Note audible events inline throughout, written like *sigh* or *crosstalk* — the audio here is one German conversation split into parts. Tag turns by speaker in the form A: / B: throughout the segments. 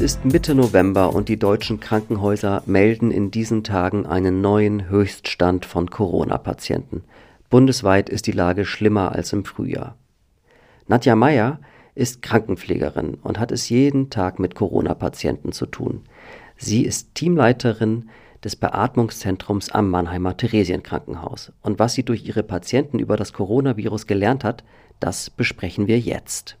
A: Es ist Mitte November und die deutschen Krankenhäuser melden in diesen Tagen einen neuen Höchststand von Corona-Patienten. Bundesweit ist die Lage schlimmer als im Frühjahr. Nadja Meyer ist Krankenpflegerin und hat es jeden Tag mit Corona-Patienten zu tun. Sie ist Teamleiterin des Beatmungszentrums am Mannheimer Theresienkrankenhaus. Und was sie durch ihre Patienten über das Coronavirus gelernt hat, das besprechen wir jetzt.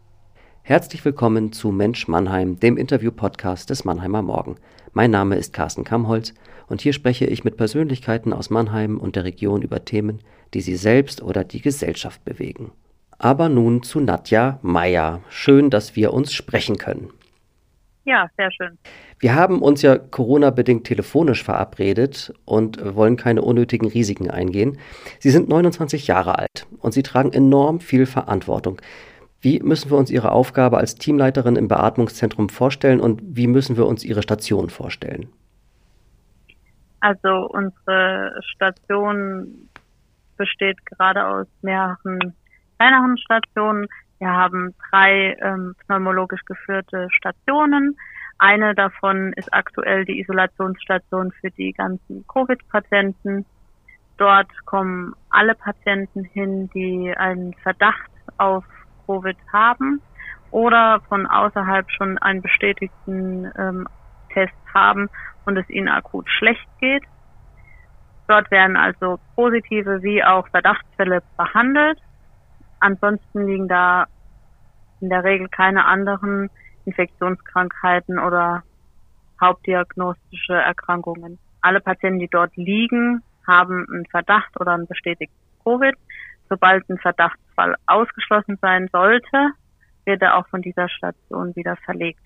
A: Herzlich willkommen zu Mensch Mannheim, dem Interview-Podcast des Mannheimer Morgen. Mein Name ist Carsten Kamholz und hier spreche ich mit Persönlichkeiten aus Mannheim und der Region über Themen, die sie selbst oder die Gesellschaft bewegen. Aber nun zu Nadja Meyer. Schön, dass wir uns sprechen können.
B: Ja, sehr schön.
A: Wir haben uns ja Corona-bedingt telefonisch verabredet und wollen keine unnötigen Risiken eingehen. Sie sind 29 Jahre alt und Sie tragen enorm viel Verantwortung. Wie müssen wir uns Ihre Aufgabe als Teamleiterin im Beatmungszentrum vorstellen und wie müssen wir uns Ihre Station vorstellen?
B: Also unsere Station besteht gerade aus mehreren kleineren Stationen. Wir haben drei ähm, pneumologisch geführte Stationen. Eine davon ist aktuell die Isolationsstation für die ganzen Covid-Patienten. Dort kommen alle Patienten hin, die einen Verdacht auf Covid haben oder von außerhalb schon einen bestätigten ähm, Test haben und es ihnen akut schlecht geht. Dort werden also positive wie auch Verdachtsfälle behandelt. Ansonsten liegen da in der Regel keine anderen Infektionskrankheiten oder hauptdiagnostische Erkrankungen. Alle Patienten, die dort liegen, haben einen Verdacht oder einen bestätigten Covid. Sobald ein Verdachtsfall ausgeschlossen sein sollte, wird er auch von dieser Station wieder verlegt.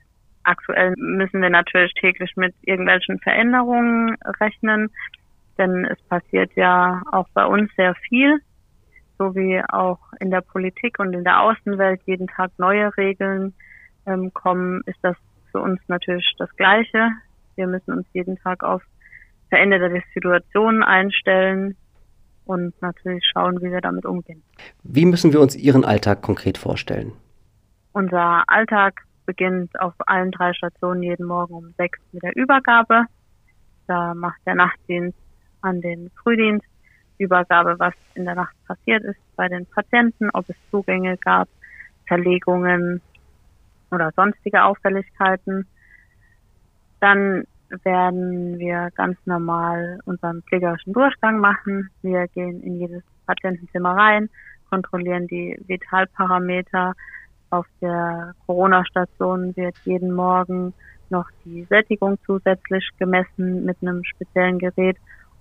B: Aktuell müssen wir natürlich täglich mit irgendwelchen Veränderungen rechnen, denn es passiert ja auch bei uns sehr viel, so wie auch in der Politik und in der Außenwelt jeden Tag neue Regeln ähm, kommen, ist das für uns natürlich das Gleiche. Wir müssen uns jeden Tag auf veränderte Situationen einstellen und natürlich schauen, wie wir damit umgehen.
A: Wie müssen wir uns Ihren Alltag konkret vorstellen?
B: Unser Alltag beginnt auf allen drei Stationen jeden Morgen um sechs mit der Übergabe. Da macht der Nachtdienst an den Frühdienst Übergabe, was in der Nacht passiert ist bei den Patienten, ob es Zugänge gab, Verlegungen oder sonstige Auffälligkeiten. Dann werden wir ganz normal unseren pflegerischen Durchgang machen. Wir gehen in jedes Patientenzimmer rein, kontrollieren die Vitalparameter. Auf der Corona-Station wird jeden Morgen noch die Sättigung zusätzlich gemessen mit einem speziellen Gerät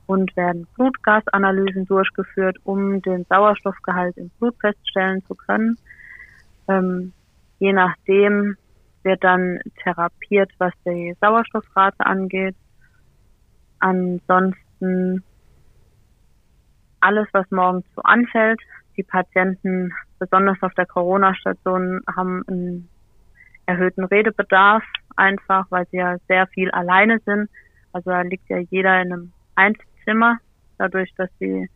B: und werden Blutgasanalysen durchgeführt, um den Sauerstoffgehalt im Blut feststellen zu können. Ähm, je nachdem, wird dann therapiert, was die Sauerstoffrate angeht. Ansonsten alles, was morgens so anfällt. Die Patienten, besonders auf der Corona-Station, haben einen erhöhten Redebedarf, einfach weil sie ja sehr viel alleine sind. Also da liegt ja jeder in einem Einzelzimmer, dadurch, dass sie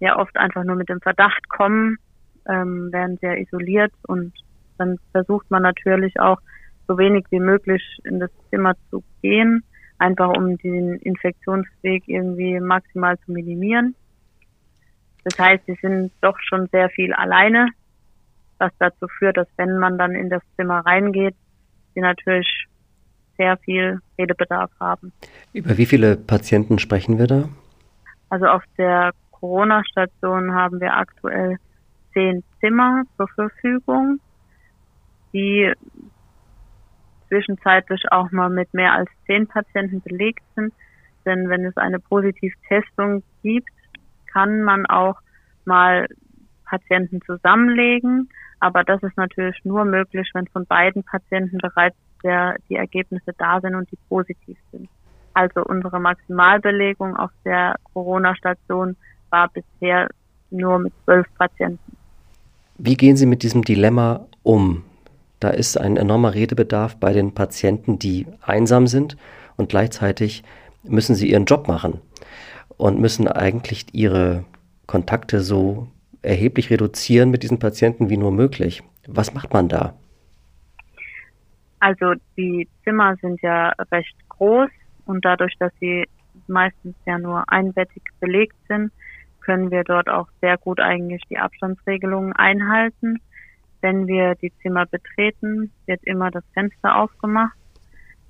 B: ja oft einfach nur mit dem Verdacht kommen, ähm, werden sehr isoliert und dann versucht man natürlich auch so wenig wie möglich in das Zimmer zu gehen, einfach um den Infektionsweg irgendwie maximal zu minimieren. Das heißt, sie sind doch schon sehr viel alleine, was dazu führt, dass wenn man dann in das Zimmer reingeht, sie natürlich sehr viel Redebedarf haben.
A: Über wie viele Patienten sprechen wir da?
B: Also auf der Corona-Station haben wir aktuell zehn Zimmer zur Verfügung die zwischenzeitlich auch mal mit mehr als zehn Patienten belegt sind. Denn wenn es eine Positivtestung gibt, kann man auch mal Patienten zusammenlegen. Aber das ist natürlich nur möglich, wenn von beiden Patienten bereits der, die Ergebnisse da sind und die positiv sind. Also unsere Maximalbelegung auf der Corona-Station war bisher nur mit zwölf Patienten.
A: Wie gehen Sie mit diesem Dilemma um? Da ist ein enormer Redebedarf bei den Patienten, die einsam sind und gleichzeitig müssen sie ihren Job machen und müssen eigentlich ihre Kontakte so erheblich reduzieren mit diesen Patienten wie nur möglich. Was macht man da?
B: Also die Zimmer sind ja recht groß und dadurch, dass sie meistens ja nur einbettig belegt sind, können wir dort auch sehr gut eigentlich die Abstandsregelungen einhalten. Wenn wir die Zimmer betreten, wird immer das Fenster aufgemacht.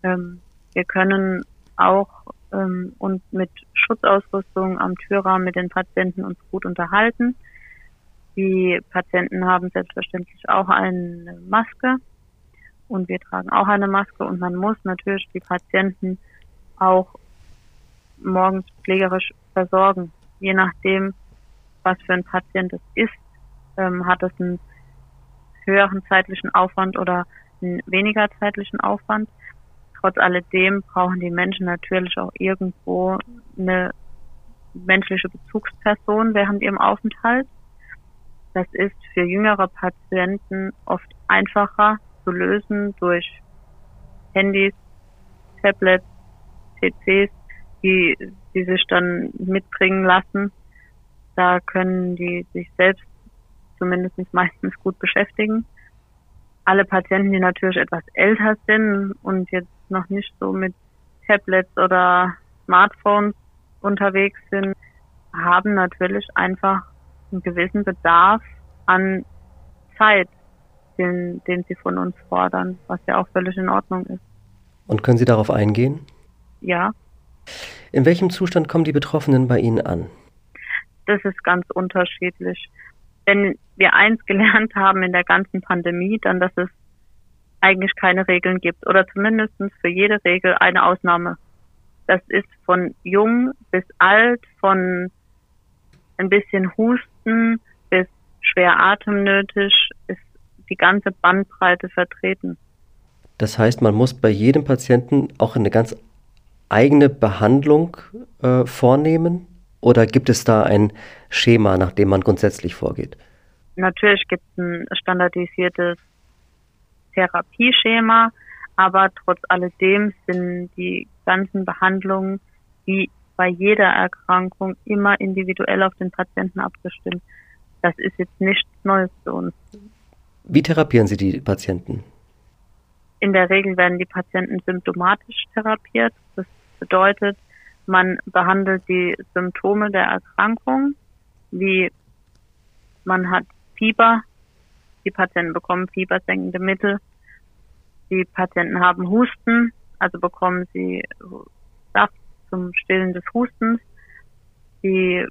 B: Ähm, wir können auch ähm, uns mit Schutzausrüstung am Türrahmen mit den Patienten uns gut unterhalten. Die Patienten haben selbstverständlich auch eine Maske und wir tragen auch eine Maske und man muss natürlich die Patienten auch morgens pflegerisch versorgen. Je nachdem, was für ein Patient es ist, ähm, hat es einen höheren zeitlichen Aufwand oder einen weniger zeitlichen Aufwand. Trotz alledem brauchen die Menschen natürlich auch irgendwo eine menschliche Bezugsperson während ihrem Aufenthalt. Das ist für jüngere Patienten oft einfacher zu lösen durch Handys, Tablets, PCs, die, die sich dann mitbringen lassen. Da können die sich selbst zumindest meistens gut beschäftigen. Alle Patienten, die natürlich etwas älter sind und jetzt noch nicht so mit Tablets oder Smartphones unterwegs sind, haben natürlich einfach einen gewissen Bedarf an Zeit, den, den sie von uns fordern, was ja auch völlig in Ordnung ist.
A: Und können Sie darauf eingehen?
B: Ja.
A: In welchem Zustand kommen die Betroffenen bei Ihnen an?
B: Das ist ganz unterschiedlich. Wenn wir eins gelernt haben in der ganzen Pandemie, dann, dass es eigentlich keine Regeln gibt oder zumindest für jede Regel eine Ausnahme. Das ist von jung bis alt, von ein bisschen Husten bis schwer atemnötig, ist die ganze Bandbreite vertreten.
A: Das heißt, man muss bei jedem Patienten auch eine ganz eigene Behandlung äh, vornehmen oder gibt es da ein Schema, nach dem man grundsätzlich vorgeht?
B: Natürlich gibt es ein standardisiertes Therapieschema, aber trotz alledem sind die ganzen Behandlungen wie bei jeder Erkrankung immer individuell auf den Patienten abgestimmt. Das ist jetzt nichts Neues für uns.
A: Wie therapieren Sie die Patienten?
B: In der Regel werden die Patienten symptomatisch therapiert. Das bedeutet, man behandelt die Symptome der Erkrankung, wie man hat Fieber, die Patienten bekommen fiebersenkende Mittel, die Patienten haben Husten, also bekommen sie Saft zum Stillen des Hustens. Die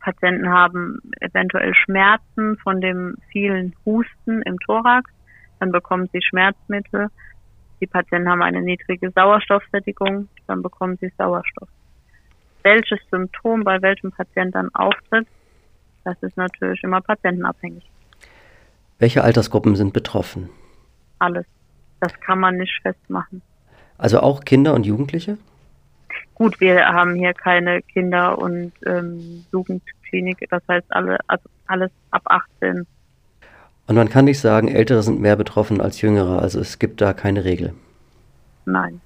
B: Patienten haben eventuell Schmerzen von dem vielen Husten im Thorax, dann bekommen sie Schmerzmittel. Die Patienten haben eine niedrige Sauerstoffsättigung, dann bekommen sie Sauerstoff. Welches Symptom bei welchem Patienten dann auftritt, das ist natürlich immer patientenabhängig.
A: Welche Altersgruppen sind betroffen?
B: Alles. Das kann man nicht festmachen.
A: Also auch Kinder und Jugendliche?
B: Gut, wir haben hier keine Kinder- und ähm, Jugendklinik, das heißt alle, also alles ab 18.
A: Und man kann nicht sagen, Ältere sind mehr betroffen als Jüngere, also es gibt da keine Regel.
B: Nein.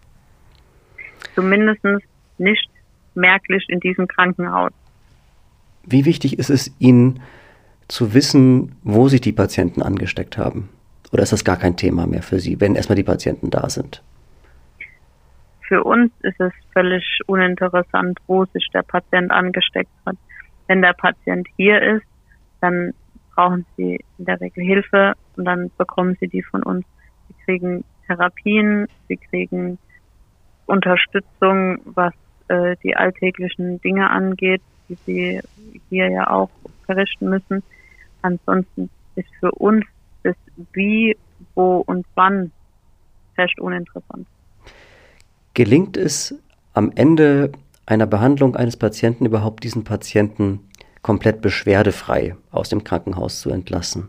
B: Zumindest nicht merklich in diesem Krankenhaus.
A: Wie wichtig ist es Ihnen zu wissen, wo sich die Patienten angesteckt haben? Oder ist das gar kein Thema mehr für Sie, wenn erstmal die Patienten da sind?
B: Für uns ist es völlig uninteressant, wo sich der Patient angesteckt hat. Wenn der Patient hier ist, dann brauchen sie in der Regel Hilfe und dann bekommen sie die von uns. Sie kriegen Therapien, sie kriegen Unterstützung, was äh, die alltäglichen Dinge angeht, die sie hier ja auch verrichten müssen. Ansonsten ist für uns das Wie, Wo und Wann recht uninteressant.
A: Gelingt es am Ende einer Behandlung eines Patienten überhaupt diesen Patienten komplett beschwerdefrei aus dem Krankenhaus zu entlassen?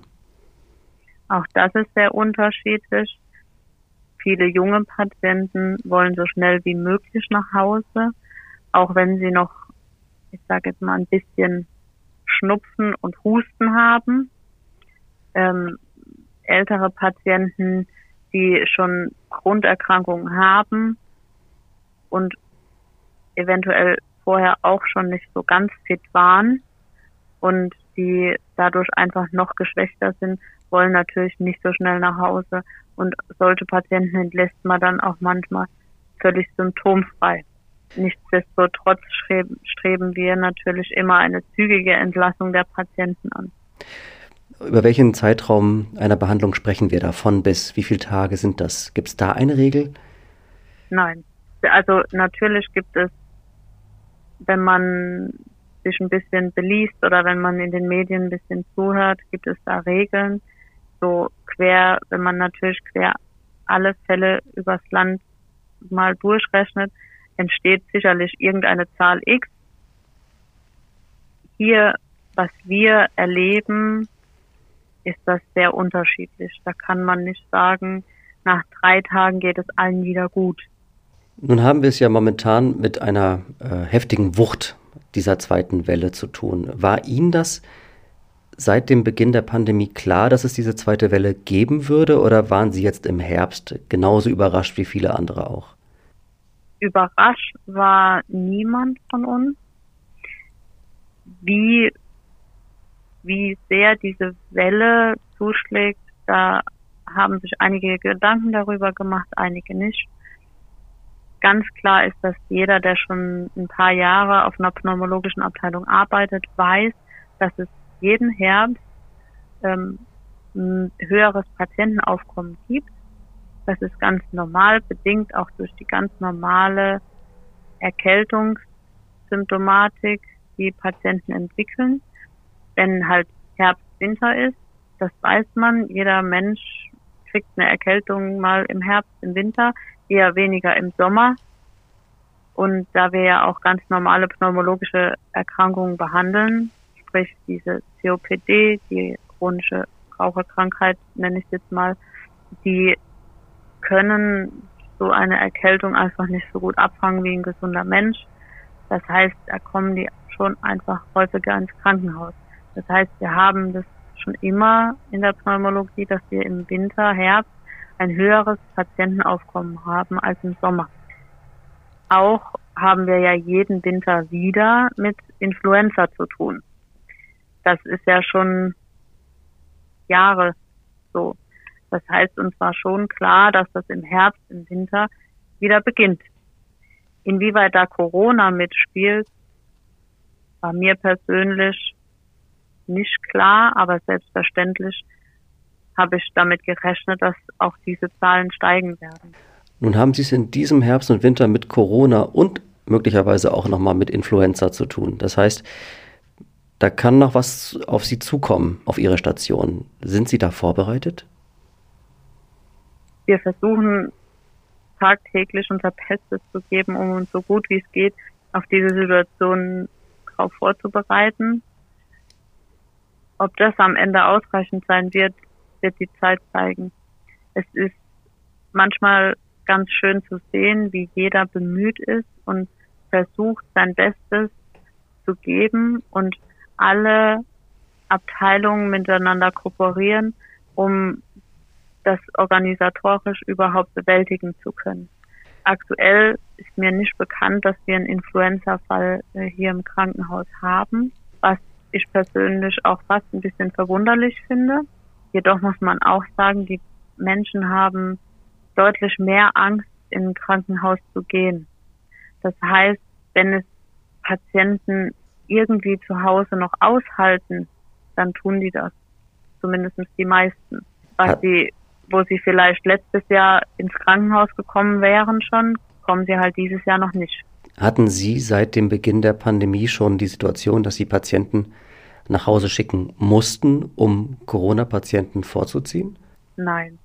B: Auch das ist sehr unterschiedlich. Viele junge Patienten wollen so schnell wie möglich nach Hause, auch wenn sie noch, ich sage jetzt mal, ein bisschen Schnupfen und Husten haben. Ähm, ältere Patienten, die schon Grunderkrankungen haben und eventuell vorher auch schon nicht so ganz fit waren und die dadurch einfach noch geschwächter sind, wollen natürlich nicht so schnell nach Hause und solche Patienten entlässt man dann auch manchmal völlig symptomfrei. Nichtsdestotrotz streben wir natürlich immer eine zügige Entlassung der Patienten an.
A: Über welchen Zeitraum einer Behandlung sprechen wir da? Von bis wie viele Tage sind das? Gibt es da eine Regel?
B: Nein. Also natürlich gibt es, wenn man sich ein bisschen beliest oder wenn man in den Medien ein bisschen zuhört, gibt es da Regeln. So quer, wenn man natürlich quer alle Fälle übers Land mal durchrechnet, entsteht sicherlich irgendeine Zahl X. Hier, was wir erleben, ist das sehr unterschiedlich. Da kann man nicht sagen, nach drei Tagen geht es allen wieder gut.
A: Nun haben wir es ja momentan mit einer äh, heftigen Wucht dieser zweiten Welle zu tun. War Ihnen das seit dem Beginn der Pandemie klar, dass es diese zweite Welle geben würde oder waren Sie jetzt im Herbst genauso überrascht wie viele andere auch?
B: Überrascht war niemand von uns. Wie, wie sehr diese Welle zuschlägt, da haben sich einige Gedanken darüber gemacht, einige nicht. Ganz klar ist, dass jeder, der schon ein paar Jahre auf einer pneumologischen Abteilung arbeitet, weiß, dass es jeden Herbst ähm, ein höheres Patientenaufkommen gibt. Das ist ganz normal, bedingt auch durch die ganz normale Erkältungssymptomatik, die Patienten entwickeln. Wenn halt Herbst, Winter ist, das weiß man. Jeder Mensch kriegt eine Erkältung mal im Herbst, im Winter, eher weniger im Sommer. Und da wir ja auch ganz normale pneumologische Erkrankungen behandeln, sprich diese COPD, die chronische Raucherkrankheit nenne ich jetzt mal, die können so eine Erkältung einfach nicht so gut abfangen wie ein gesunder Mensch. Das heißt, da kommen die schon einfach häufiger ins Krankenhaus. Das heißt, wir haben das schon immer in der Pneumologie, dass wir im Winter, Herbst ein höheres Patientenaufkommen haben als im Sommer. Auch haben wir ja jeden Winter wieder mit Influenza zu tun das ist ja schon Jahre so. Das heißt, uns war schon klar, dass das im Herbst, im Winter wieder beginnt. Inwieweit da Corona mitspielt, war mir persönlich nicht klar, aber selbstverständlich habe ich damit gerechnet, dass auch diese Zahlen steigen werden.
A: Nun haben Sie es in diesem Herbst und Winter mit Corona und möglicherweise auch nochmal mit Influenza zu tun. Das heißt, da kann noch was auf Sie zukommen, auf Ihre Station. Sind Sie da vorbereitet?
B: Wir versuchen tagtäglich unser Bestes zu geben, um uns so gut wie es geht auf diese Situation darauf vorzubereiten. Ob das am Ende ausreichend sein wird, wird die Zeit zeigen. Es ist manchmal ganz schön zu sehen, wie jeder bemüht ist und versucht, sein Bestes zu geben und alle Abteilungen miteinander kooperieren, um das organisatorisch überhaupt bewältigen zu können. Aktuell ist mir nicht bekannt, dass wir einen Influenza-Fall äh, hier im Krankenhaus haben, was ich persönlich auch fast ein bisschen verwunderlich finde. Jedoch muss man auch sagen, die Menschen haben deutlich mehr Angst, in ein Krankenhaus zu gehen. Das heißt, wenn es Patienten irgendwie zu Hause noch aushalten, dann tun die das. Zumindest die meisten. Was sie, wo sie vielleicht letztes Jahr ins Krankenhaus gekommen wären schon, kommen sie halt dieses Jahr noch nicht.
A: Hatten Sie seit dem Beginn der Pandemie schon die Situation, dass Sie Patienten nach Hause schicken mussten, um Corona-Patienten vorzuziehen?
B: Nein.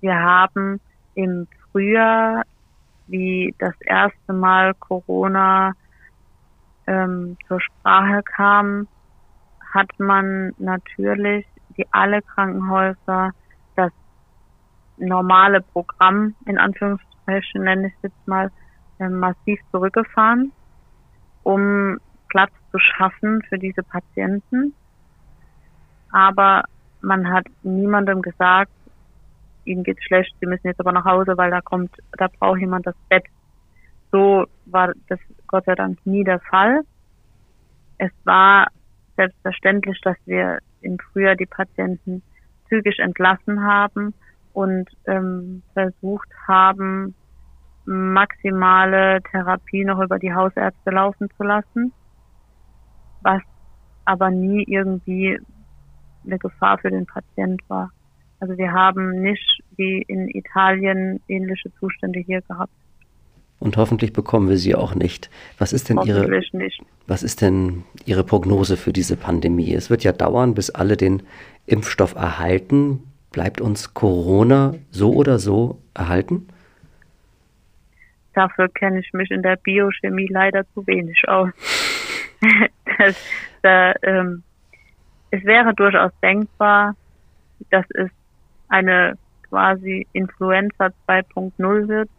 B: Wir haben im Frühjahr, wie das erste Mal Corona ähm, zur Sprache kam, hat man natürlich wie alle Krankenhäuser normale Programm in Anführungsstrichen nenne ich es jetzt mal äh, massiv zurückgefahren, um Platz zu schaffen für diese Patienten. Aber man hat niemandem gesagt, ihnen geht's schlecht, sie müssen jetzt aber nach Hause, weil da kommt, da braucht jemand das Bett. So war das Gott sei Dank nie der Fall. Es war selbstverständlich, dass wir im Frühjahr die Patienten zügig entlassen haben und ähm, versucht haben, maximale Therapie noch über die Hausärzte laufen zu lassen, was aber nie irgendwie eine Gefahr für den Patient war. Also wir haben nicht wie in Italien ähnliche Zustände hier gehabt.
A: Und hoffentlich bekommen wir sie auch nicht. Was ist denn Ihre,
B: nicht.
A: was ist denn Ihre Prognose für diese Pandemie? Es wird ja dauern, bis alle den Impfstoff erhalten. Bleibt uns Corona so oder so erhalten?
B: Dafür kenne ich mich in der Biochemie leider zu wenig aus. *laughs* das, da, ähm, es wäre durchaus denkbar, dass es eine quasi Influenza 2.0 wird.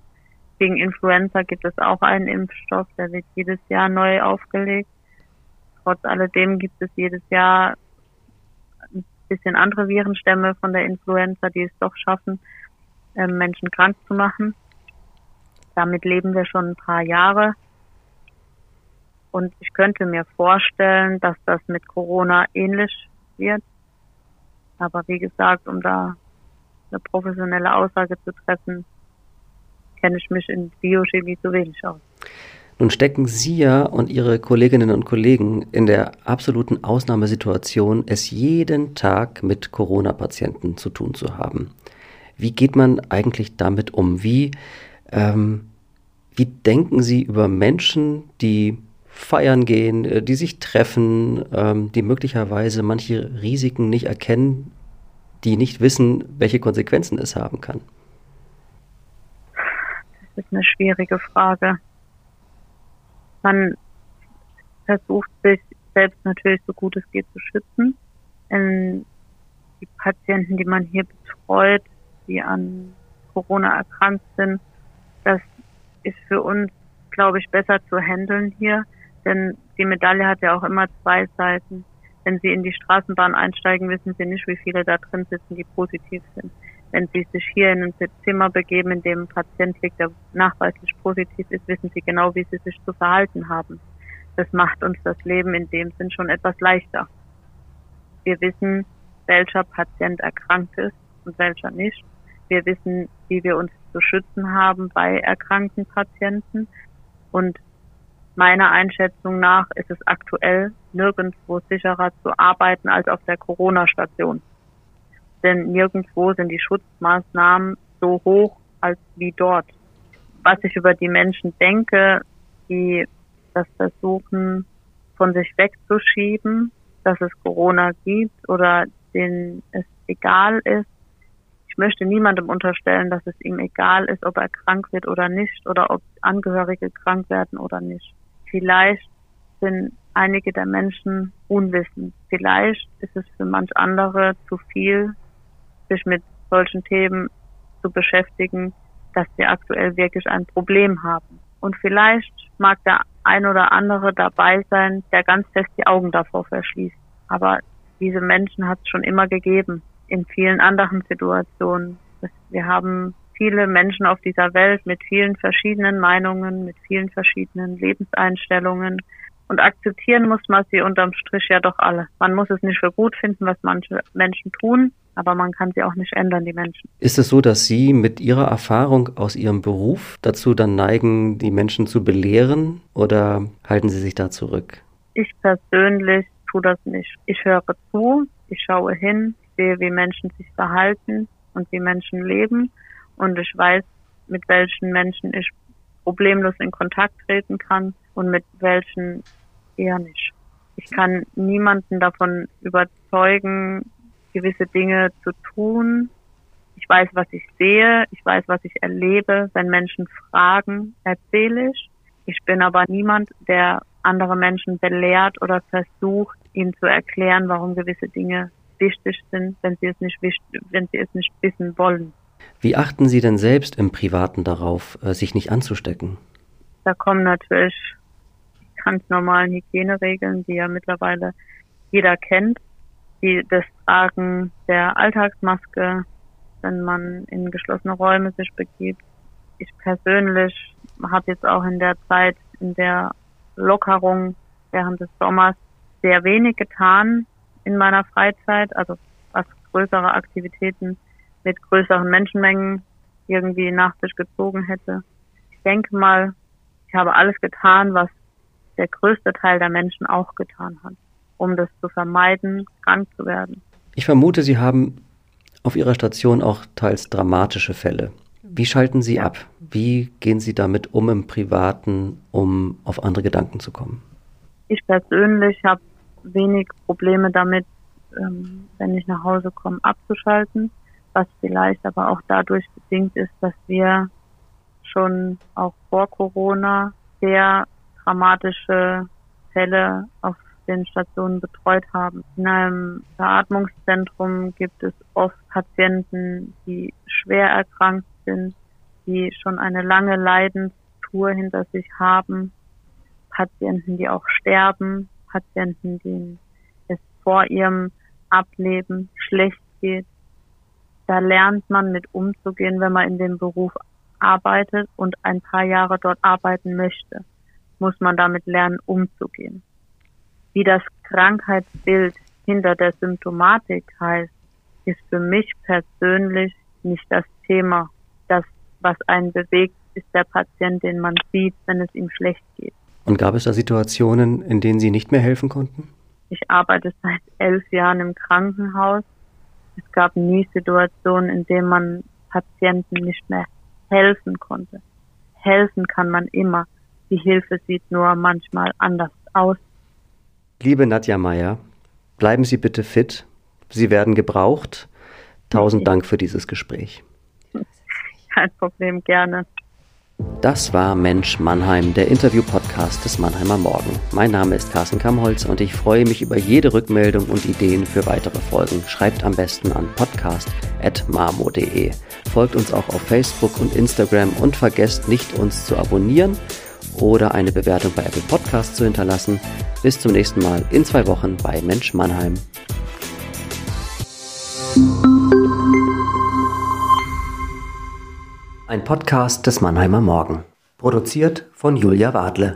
B: Gegen Influenza gibt es auch einen Impfstoff, der wird jedes Jahr neu aufgelegt. Trotz alledem gibt es jedes Jahr bisschen andere Virenstämme von der Influenza, die es doch schaffen, ähm, Menschen krank zu machen. Damit leben wir schon ein paar Jahre. Und ich könnte mir vorstellen, dass das mit Corona ähnlich wird. Aber wie gesagt, um da eine professionelle Aussage zu treffen, kenne ich mich in Biochemie zu wenig aus.
A: Nun stecken Sie ja und Ihre Kolleginnen und Kollegen in der absoluten Ausnahmesituation, es jeden Tag mit Corona-Patienten zu tun zu haben. Wie geht man eigentlich damit um? Wie, ähm, wie denken Sie über Menschen, die feiern gehen, äh, die sich treffen, ähm, die möglicherweise manche Risiken nicht erkennen, die nicht wissen, welche Konsequenzen es haben kann?
B: Das ist eine schwierige Frage. Man versucht sich selbst natürlich so gut es geht zu schützen. Ähm, die Patienten, die man hier betreut, die an Corona erkrankt sind, das ist für uns, glaube ich, besser zu handeln hier. Denn die Medaille hat ja auch immer zwei Seiten. Wenn Sie in die Straßenbahn einsteigen, wissen Sie nicht, wie viele da drin sitzen, die positiv sind. Wenn Sie sich hier in ein Zimmer begeben, in dem ein Patient liegt, der nachweislich positiv ist, wissen Sie genau, wie Sie sich zu verhalten haben. Das macht uns das Leben in dem Sinn schon etwas leichter. Wir wissen, welcher Patient erkrankt ist und welcher nicht. Wir wissen, wie wir uns zu schützen haben bei erkrankten Patienten. Und Meiner Einschätzung nach ist es aktuell nirgendwo sicherer zu arbeiten als auf der Corona-Station. Denn nirgendwo sind die Schutzmaßnahmen so hoch als wie dort. Was ich über die Menschen denke, die das versuchen, von sich wegzuschieben, dass es Corona gibt oder denen es egal ist. Ich möchte niemandem unterstellen, dass es ihm egal ist, ob er krank wird oder nicht oder ob Angehörige krank werden oder nicht. Vielleicht sind einige der Menschen unwissend. Vielleicht ist es für manch andere zu viel, sich mit solchen Themen zu beschäftigen, dass sie aktuell wirklich ein Problem haben. Und vielleicht mag der ein oder andere dabei sein, der ganz fest die Augen davor verschließt. Aber diese Menschen hat es schon immer gegeben, in vielen anderen Situationen. Wir haben viele Menschen auf dieser Welt mit vielen verschiedenen Meinungen, mit vielen verschiedenen Lebenseinstellungen. Und akzeptieren muss man sie unterm Strich ja doch alle. Man muss es nicht für gut finden, was manche Menschen tun, aber man kann sie auch nicht ändern, die Menschen.
A: Ist es so, dass Sie mit Ihrer Erfahrung aus Ihrem Beruf dazu dann neigen, die Menschen zu belehren oder halten Sie sich da zurück?
B: Ich persönlich tue das nicht. Ich höre zu, ich schaue hin, sehe, wie Menschen sich verhalten und wie Menschen leben und ich weiß, mit welchen Menschen ich problemlos in Kontakt treten kann und mit welchen eher nicht. Ich kann niemanden davon überzeugen, gewisse Dinge zu tun. Ich weiß, was ich sehe, ich weiß, was ich erlebe. Wenn Menschen fragen, erzähle ich. Ich bin aber niemand, der andere Menschen belehrt oder versucht, ihnen zu erklären, warum gewisse Dinge wichtig sind, wenn sie es nicht, wenn sie es nicht wissen wollen.
A: Wie achten Sie denn selbst im Privaten darauf, äh, sich nicht anzustecken?
B: Da kommen natürlich ganz normalen Hygieneregeln, die ja mittlerweile jeder kennt, wie das Tragen der Alltagsmaske, wenn man in geschlossene Räume sich begibt. Ich persönlich habe jetzt auch in der Zeit, in der Lockerung während des Sommers sehr wenig getan in meiner Freizeit, also was größere Aktivitäten mit größeren Menschenmengen irgendwie nach sich gezogen hätte. Ich denke mal, ich habe alles getan, was der größte Teil der Menschen auch getan hat, um das zu vermeiden, krank zu werden.
A: Ich vermute, Sie haben auf Ihrer Station auch teils dramatische Fälle. Wie schalten Sie ab? Wie gehen Sie damit um im Privaten, um auf andere Gedanken zu kommen?
B: Ich persönlich habe wenig Probleme damit, ähm, wenn ich nach Hause komme, abzuschalten, was vielleicht aber auch dadurch bedingt ist, dass wir schon auch vor Corona sehr dramatische Fälle auf den Stationen betreut haben. In einem Beatmungszentrum gibt es oft Patienten, die schwer erkrankt sind, die schon eine lange Leidenstour hinter sich haben, Patienten, die auch sterben, Patienten, denen es vor ihrem Ableben schlecht geht. Da lernt man mit umzugehen, wenn man in dem Beruf arbeitet und ein paar Jahre dort arbeiten möchte, muss man damit lernen, umzugehen. Wie das Krankheitsbild hinter der Symptomatik heißt, ist für mich persönlich nicht das Thema. Das, was einen bewegt, ist der Patient, den man sieht, wenn es ihm schlecht geht.
A: Und gab es da Situationen, in denen Sie nicht mehr helfen konnten?
B: Ich arbeite seit elf Jahren im Krankenhaus. Es gab nie Situationen, in denen man Patienten nicht mehr helfen konnte. Helfen kann man immer. Die Hilfe sieht nur manchmal anders aus.
A: Liebe Nadja Meyer, bleiben Sie bitte fit. Sie werden gebraucht. Tausend okay. Dank für dieses Gespräch.
B: Kein Problem, gerne.
A: Das war Mensch Mannheim, der Interview-Podcast des Mannheimer Morgen. Mein Name ist Carsten Kamholz und ich freue mich über jede Rückmeldung und Ideen für weitere Folgen. Schreibt am besten an podcast.marmo.de. Folgt uns auch auf Facebook und Instagram und vergesst nicht, uns zu abonnieren oder eine Bewertung bei Apple Podcasts zu hinterlassen. Bis zum nächsten Mal in zwei Wochen bei Mensch Mannheim. Ein Podcast des Mannheimer Morgen. Produziert von Julia Wadle.